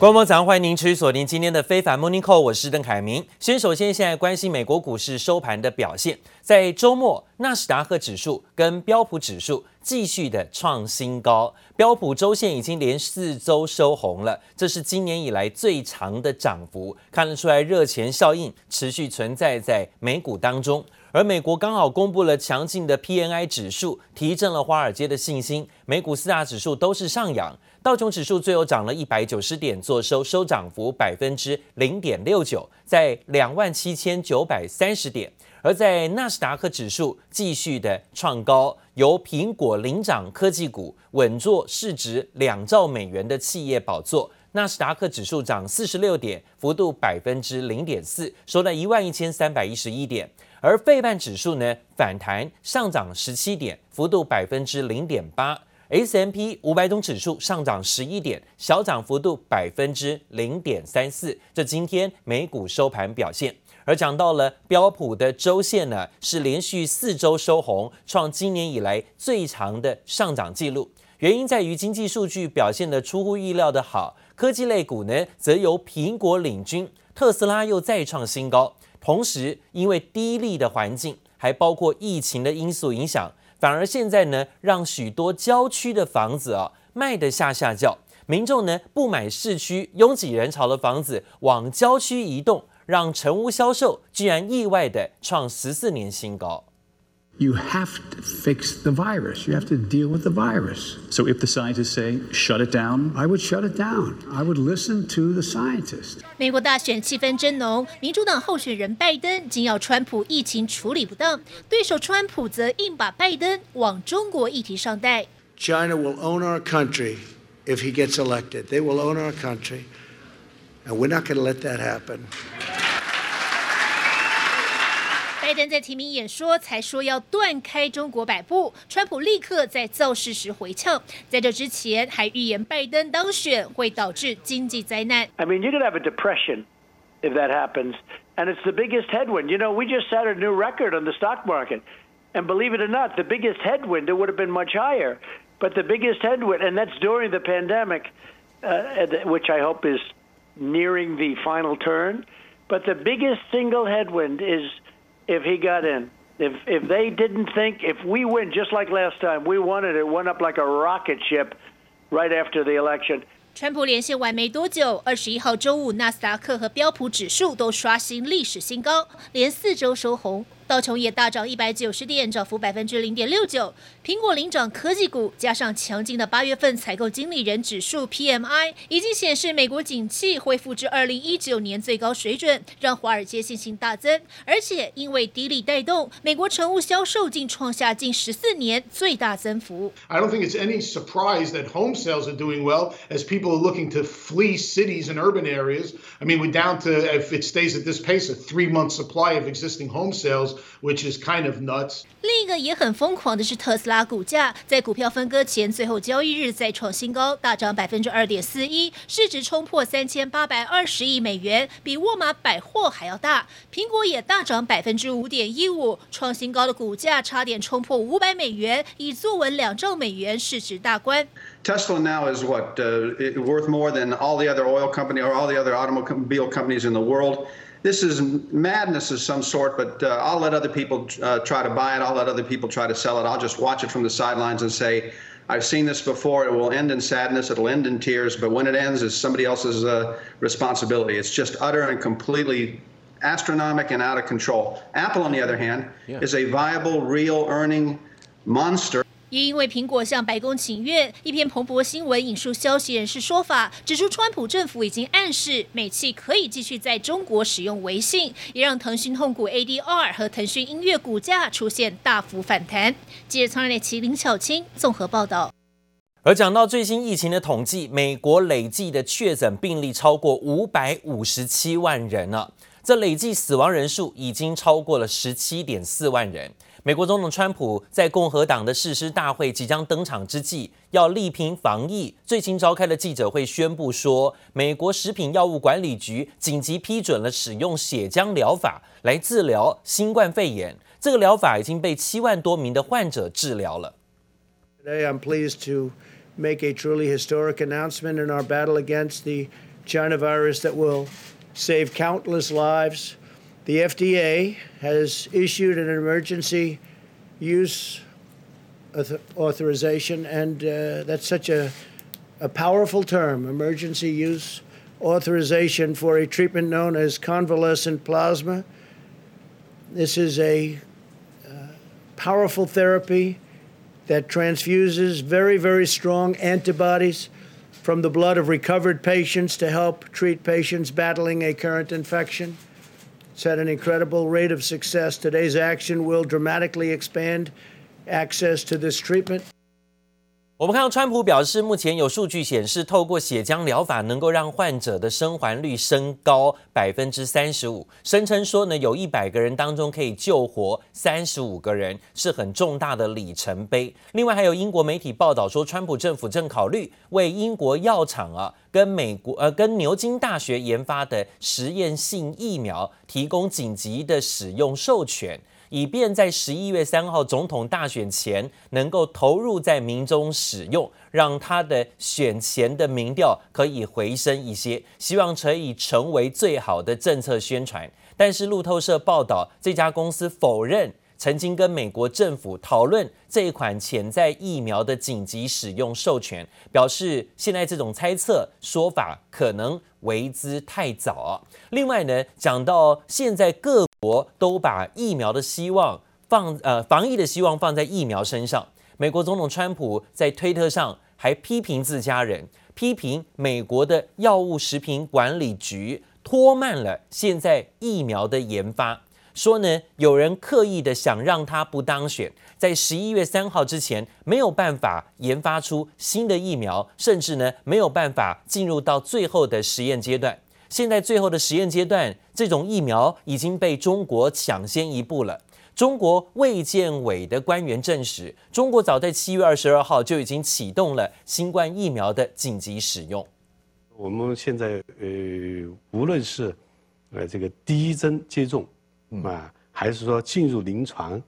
观众早上欢迎您持续锁定今天的非凡 Morning Call，我是邓凯明。先首先现在关心美国股市收盘的表现，在周末纳斯达克指数跟标普指数继续的创新高，标普周线已经连四周收红了，这是今年以来最长的涨幅，看得出来热钱效应持续存在在美股当中。而美国刚好公布了强劲的 PNI 指数，提振了华尔街的信心，美股四大指数都是上扬。道琼指数最后涨了一百九十点，做收收涨幅百分之零点六九，在两万七千九百三十点。而在纳斯达克指数继续的创高，由苹果领涨科技股，稳坐市值两兆美元的企业宝座。纳斯达克指数涨四十六点，幅度百分之零点四，收在一万一千三百一十一点。而费半指数呢，反弹上涨十七点，幅度百分之零点八。S M P 五百种指数上涨十一点，小涨幅度百分之零点三四。这今天美股收盘表现。而讲到了标普的周线呢，是连续四周收红，创今年以来最长的上涨记录。原因在于经济数据表现的出乎意料的好，科技类股呢则由苹果领军，特斯拉又再创新高。同时，因为低利的环境，还包括疫情的因素影响。反而现在呢，让许多郊区的房子啊卖得下下叫，民众呢不买市区拥挤人潮的房子，往郊区移动，让成屋销售居然意外的创十四年新高。You have to fix the virus. You have to deal with the virus. So if the scientists say shut it down, I would shut it down. I would listen to the scientists. 美国大选气氛真浓，民主党候选人拜登紧咬川普疫情处理不当，对手川普则硬把拜登往中国议题上带。China will own our country if he gets elected. They will own our country, and we're not going to let that happen. 拜登在提名演说才说要断开中国摆布，川普立刻在造势时回呛，在这之前还预言拜登当选会导致经济灾难。I mean, you could have a depression if that happens, and it's the biggest headwind. You know, we just set a new record on the stock market, and believe it or not, the biggest headwind it would have been much higher, but the biggest headwind, and that's during the pandemic, uh, which I hope is nearing the final turn. But the biggest single headwind is if he got in. If if they didn't think if we win just like last time, we won it. It went up like a rocket ship right after the election. 川普连线完没多久，二十一号周五，纳斯达克和标普指数都刷新历史新高，连四周收红。 道琼也大涨一百九十点，涨幅百分之零点六九。苹果领涨科技股，加上强劲的八月份采购经理人指数 PMI，已经显示美国景气恢复至二零一九年最高水准，让华尔街信心大增。而且因为低利带动，美国成屋销售竟创下近十四年最大增幅。I don't think it's any surprise that home sales are doing well as people are looking to flee cities and urban areas. I mean, we're down to if it stays at this pace, a three-month supply of existing home sales. Which is kind of nuts. 另一个也很疯狂的是特斯拉股价，在股票分割前最后交易日再创新高，大涨百分之二点四一，市值冲破三千八百二十亿美元，比沃尔玛百货还要大。苹果也大涨百分之五点一五，创新高的股价差点冲破五百美元，已坐稳两兆美元市值大关。Tesla now is what uh, worth more than all the other oil company or all the other automobile companies in the world. This is madness of some sort, but uh, I'll let other people uh, try to buy it. I'll let other people try to sell it. I'll just watch it from the sidelines and say, I've seen this before. It will end in sadness. It'll end in tears. But when it ends, it's somebody else's uh, responsibility. It's just utter and completely astronomical and out of control. Apple, on the other hand, yeah. is a viable, real earning monster. 也因为苹果向白宫请愿，一篇彭博新闻引述消息人士说法，指出川普政府已经暗示美企可以继续在中国使用微信，也让腾讯控股 ADR 和腾讯音乐股价出现大幅反弹。记者曹瑞琪、林巧清综合报道。而讲到最新疫情的统计，美国累计的确诊病例超过五百五十七万人了，这累计死亡人数已经超过了十七点四万人。美国总统川普在共和党的誓师大会即将登场之际，要力拼防疫，最新召开的记者会宣布说，美国食品药物管理局紧急批准了使用血浆疗法来治疗新冠肺炎。这个疗法已经被七万多名的患者治疗了。Today I'm pleased to make a truly historic announcement in our battle against the China virus that will save countless lives. The FDA has issued an emergency use authorization, and uh, that's such a, a powerful term emergency use authorization for a treatment known as convalescent plasma. This is a uh, powerful therapy that transfuses very, very strong antibodies from the blood of recovered patients to help treat patients battling a current infection. It's had an incredible rate of success. Today's action will dramatically expand access to this treatment. 我们看到，川普表示，目前有数据显示，透过血浆疗法能够让患者的生还率升高百分之三十五，声称说呢，有一百个人当中可以救活三十五个人，是很重大的里程碑。另外，还有英国媒体报道说，川普政府正考虑为英国药厂啊，跟美国呃，跟牛津大学研发的实验性疫苗提供紧急的使用授权。以便在十一月三号总统大选前能够投入在民众使用，让他的选前的民调可以回升一些，希望可以成为最好的政策宣传。但是路透社报道，这家公司否认。曾经跟美国政府讨论这一款潜在疫苗的紧急使用授权，表示现在这种猜测说法可能为之太早。另外呢，讲到现在各国都把疫苗的希望放呃防疫的希望放在疫苗身上，美国总统川普在推特上还批评自家人，批评美国的药物食品管理局拖慢了现在疫苗的研发。说呢，有人刻意的想让他不当选，在十一月三号之前没有办法研发出新的疫苗，甚至呢没有办法进入到最后的实验阶段。现在最后的实验阶段，这种疫苗已经被中国抢先一步了。中国卫健委的官员证实，中国早在七月二十二号就已经启动了新冠疫苗的紧急使用。我们现在呃，无论是呃这个第一针接种。啊，还是说进入临床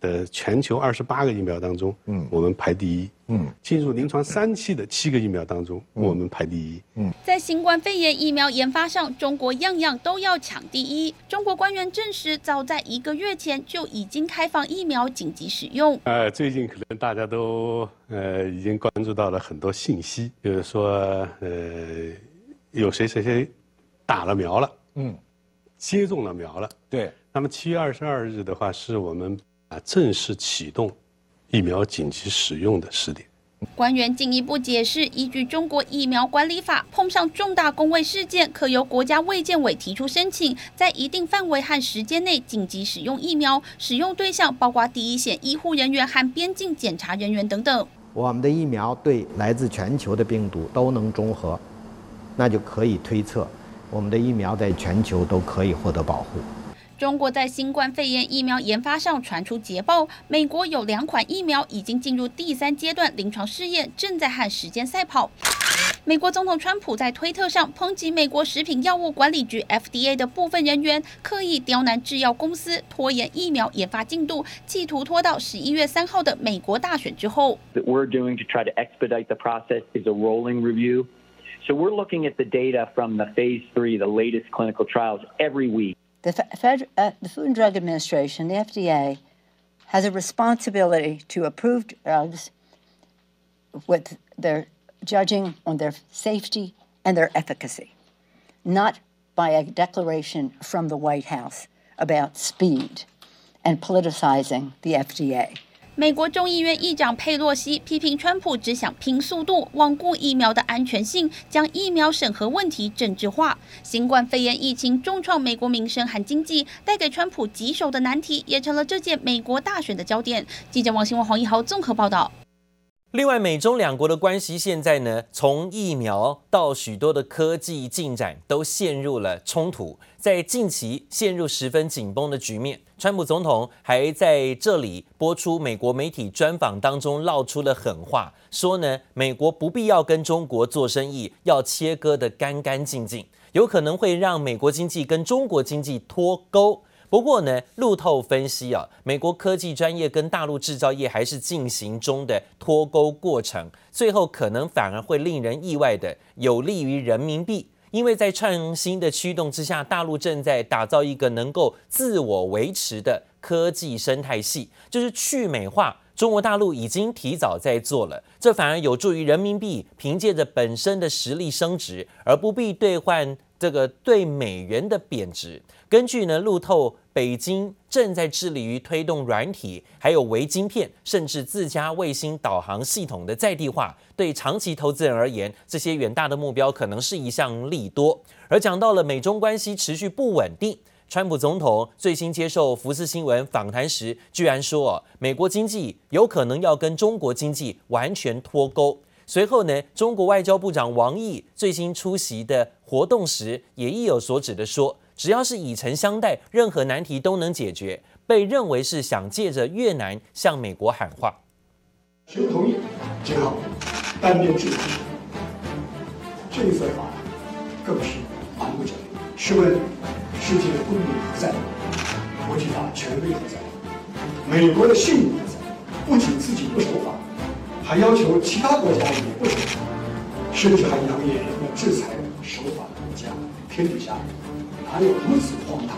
的全球二十八个疫苗当中，嗯，我们排第一。嗯，进入临床三期的七个疫苗当中，我们排第一。嗯，在新冠肺炎疫苗研发上，中国样样都要抢第一。中国官员证实，早在一个月前就已经开放疫苗紧急使用。呃，最近可能大家都呃已经关注到了很多信息，就是说呃有谁谁谁打了苗了，嗯，接种了苗了，对。那么七月二十二日的话，是我们啊正式启动疫苗紧急使用的时点。官员进一步解释，依据中国疫苗管理法，碰上重大公卫事件，可由国家卫健委提出申请，在一定范围和时间内紧急使用疫苗，使用对象包括第一线医护人员和边境检查人员等等。我们的疫苗对来自全球的病毒都能中和，那就可以推测，我们的疫苗在全球都可以获得保护。中国在新冠肺炎疫苗研发上传出捷报，美国有两款疫苗已经进入第三阶段临床试验，正在和时间赛跑。美国总统川普在推特上抨击美国食品药物管理局 FDA 的部分人员刻意刁难制药公司，拖延疫苗研发进度，企图拖到十一月三号的美国大选之后。That we're doing to try to expedite the process is a rolling review. So we're looking at the data from the phase three, the latest clinical trials every week. The, Fed, uh, the Food and Drug Administration, the FDA, has a responsibility to approve drugs with their judging on their safety and their efficacy, not by a declaration from the White House about speed and politicizing the FDA. 美国众议院议长佩洛西批评川普只想拼速度，罔顾疫苗的安全性，将疫苗审核问题政治化。新冠肺炎疫情重创美国民生和经济，带给川普棘手的难题，也成了这届美国大选的焦点。记者王新文、黄一豪综合报道。另外，美中两国的关系现在呢，从疫苗到许多的科技进展都陷入了冲突，在近期陷入十分紧绷的局面。川普总统还在这里播出美国媒体专访当中闹出了狠话，说呢，美国不必要跟中国做生意，要切割得干干净净，有可能会让美国经济跟中国经济脱钩。不过呢，路透分析啊，美国科技专业跟大陆制造业还是进行中的脱钩过程，最后可能反而会令人意外的有利于人民币，因为在创新的驱动之下，大陆正在打造一个能够自我维持的科技生态系，就是去美化。中国大陆已经提早在做了，这反而有助于人民币凭借着本身的实力升值，而不必兑换这个对美元的贬值。根据呢路透，北京正在致力于推动软体，还有微晶片，甚至自家卫星导航系统的在地化。对长期投资人而言，这些远大的目标可能是一项利多。而讲到了美中关系持续不稳定，川普总统最新接受福斯新闻访谈时，居然说，美国经济有可能要跟中国经济完全脱钩。随后呢，中国外交部长王毅最新出席的活动时，也意有所指的说。只要是以诚相待，任何难题都能解决。被认为是想借着越南向美国喊话。谁同意？最好单边制裁。这一份法更是蛮不讲理。试问世界公理何在？国际法权威何在？美国的信誉何在？不仅自己不守法，还要求其他国家也不守法，甚至还扬言要制裁守法的国家。天底下。如此荒唐。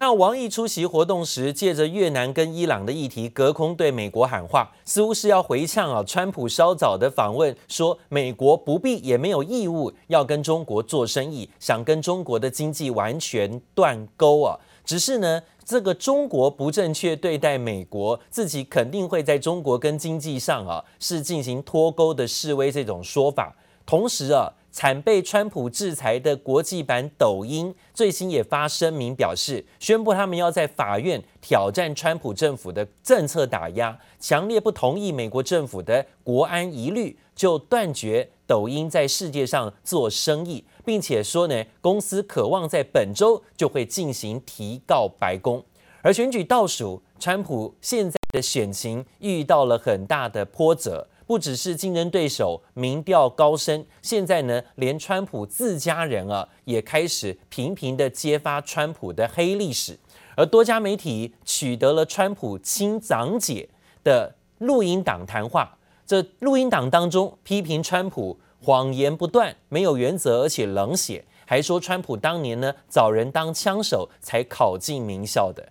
那王毅出席活动时，借着越南跟伊朗的议题，隔空对美国喊话，似乎是要回呛啊。川普稍早的访问说，美国不必也没有义务要跟中国做生意，想跟中国的经济完全断钩啊。只是呢，这个中国不正确对待美国，自己肯定会在中国跟经济上啊是进行脱钩的示威这种说法。同时啊。惨被川普制裁的国际版抖音最新也发声明表示，宣布他们要在法院挑战川普政府的政策打压，强烈不同意美国政府的国安疑虑，就断绝抖音在世界上做生意，并且说呢，公司渴望在本周就会进行提告白宫。而选举倒数，川普现在的选情遇到了很大的波折。不只是竞争对手民调高升，现在呢，连川普自家人啊也开始频频的揭发川普的黑历史，而多家媒体取得了川普亲长姐的录音档谈话，这录音档当中批评川普谎言不断、没有原则，而且冷血，还说川普当年呢找人当枪手才考进名校的。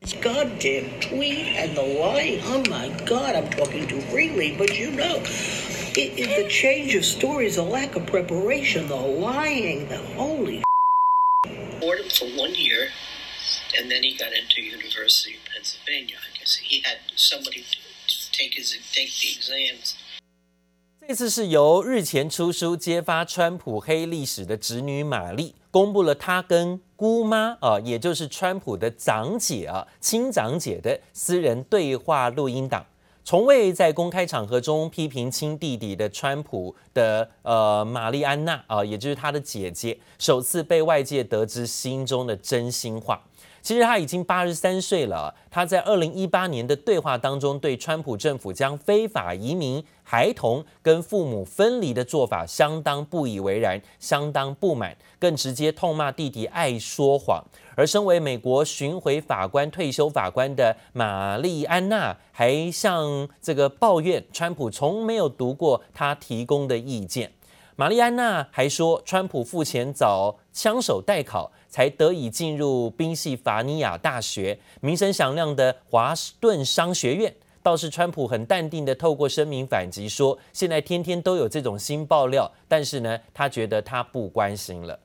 This goddamn tweet and the lying. Oh my God, I'm talking too freely, but you know, it, it, the change of stories, the lack of preparation, the lying, the holy. Bored him for one year, and then he got into University of Pennsylvania. I guess he had somebody take his take the exams. 这次是由日前出书揭发川普黑历史的侄女玛丽公布了她跟 姑妈啊，也就是川普的长姐啊，亲长姐的私人对话录音档。从未在公开场合中批评亲弟弟的川普的呃玛丽安娜啊，也就是他的姐姐，首次被外界得知心中的真心话。其实他已经八十三岁了。他在二零一八年的对话当中，对川普政府将非法移民孩童跟父母分离的做法相当不以为然，相当不满，更直接痛骂弟弟爱说谎。而身为美国巡回法官退休法官的玛丽安娜，还向这个抱怨川普从没有读过他提供的意见。玛丽安娜还说，川普付钱找枪手代考。才得以进入宾夕法尼亚大学，名声响亮的华顿商学院。倒是川普很淡定地透过声明反击说，现在天天都有这种新爆料，但是呢，他觉得他不关心了。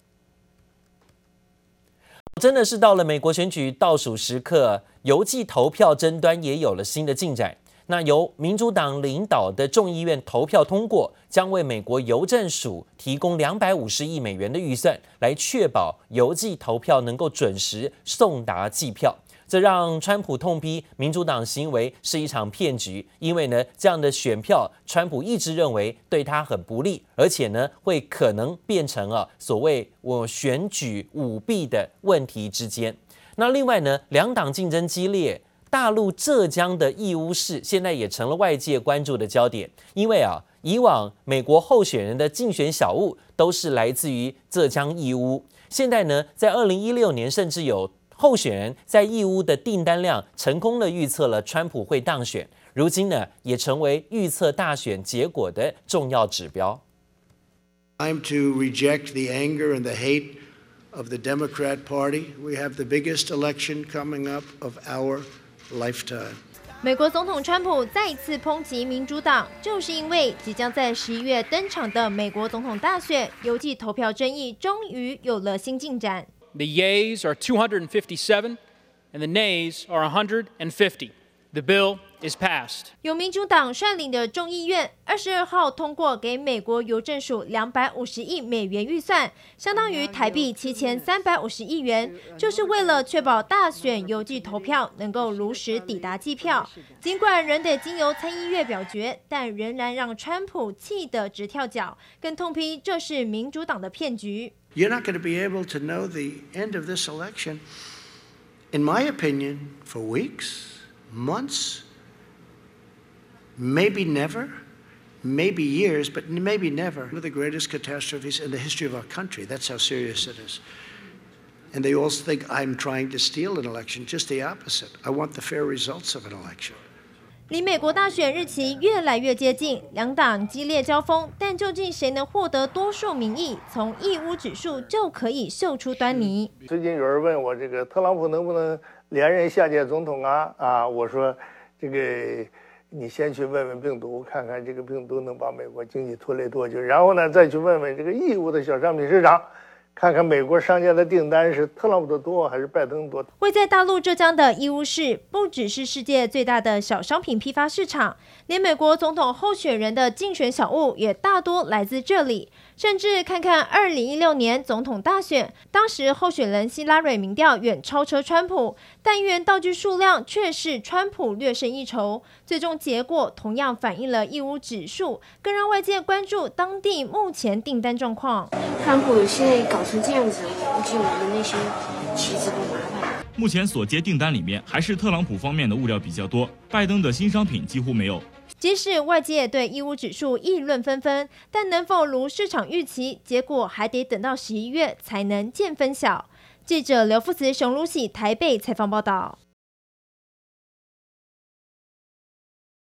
真的是到了美国选举倒数时刻，邮寄投票争端也有了新的进展。那由民主党领导的众议院投票通过，将为美国邮政署提供两百五十亿美元的预算，来确保邮寄投票能够准时送达计票。这让川普痛批民主党行为是一场骗局，因为呢，这样的选票，川普一直认为对他很不利，而且呢，会可能变成啊所谓我选举舞弊的问题之间。那另外呢，两党竞争激烈。大陆浙江的义乌市现在也成了外界关注的焦点，因为啊，以往美国候选人的竞选小物都是来自于浙江义乌，现在呢，在二零一六年，甚至有候选人在义乌的订单量成功的预测了川普会当选，如今呢，也成为预测大选结果的重要指标。I'm to reject the anger and the hate of the Democrat Party. We have the biggest election coming up of our lifetime. 美国总统川普再一次抨击民主党，就是因为即将在十一月登场的美国总统大选邮寄投票争议终于有了新进展。The yeas are 257 and the nays are 150. The bill is passed. 由民主党率领的众议院二十二号通过给美国邮政署两百五十亿美元预算，相当于台币七千三百五十亿元，就是为了确保大选邮寄投票能够如实抵达计票。尽管仍得经由参议院表决，但仍然让川普气得直跳脚，更痛批这是民主党的骗局。You're not going to be able to know the end of this election, in my opinion, for weeks. months, maybe never, maybe years, but maybe never. One of the greatest catastrophes in the history of our country. That's how serious it is. And they all think I'm trying to steal an election. Just the opposite. I want the fair results of an election. 离美国大选日期越来越接近，两党激烈交锋，但究竟谁能获得多数民意？从义乌指数就可以嗅出端倪。最近有人问我，这个特朗普能不能连任下届总统啊？啊，我说，这个 你先去问问病毒，看看这个病毒能把美国经济拖累多久，然后呢，再去问问这个义乌的小商品市场。看看美国商家的订单是特朗普的多还是拜登多？位在大陆浙江的义乌市，不只是世界最大的小商品批发市场，连美国总统候选人的竞选小物也大多来自这里。甚至看看二零一六年总统大选，当时候选人希拉蕊民调远超车川普，但议员道具数量却是川普略胜一筹。最终结果同样反映了义乌指数，更让外界关注当地目前订单状况。川普现在搞成这样子，我估计我们那些棋子不麻烦。目前所接订单里面，还是特朗普方面的物料比较多，拜登的新商品几乎没有。即使外界对义乌指数议论纷纷，但能否如市场预期，结果还得等到十一月才能见分晓。记者刘富慈、熊如喜台北采访报道。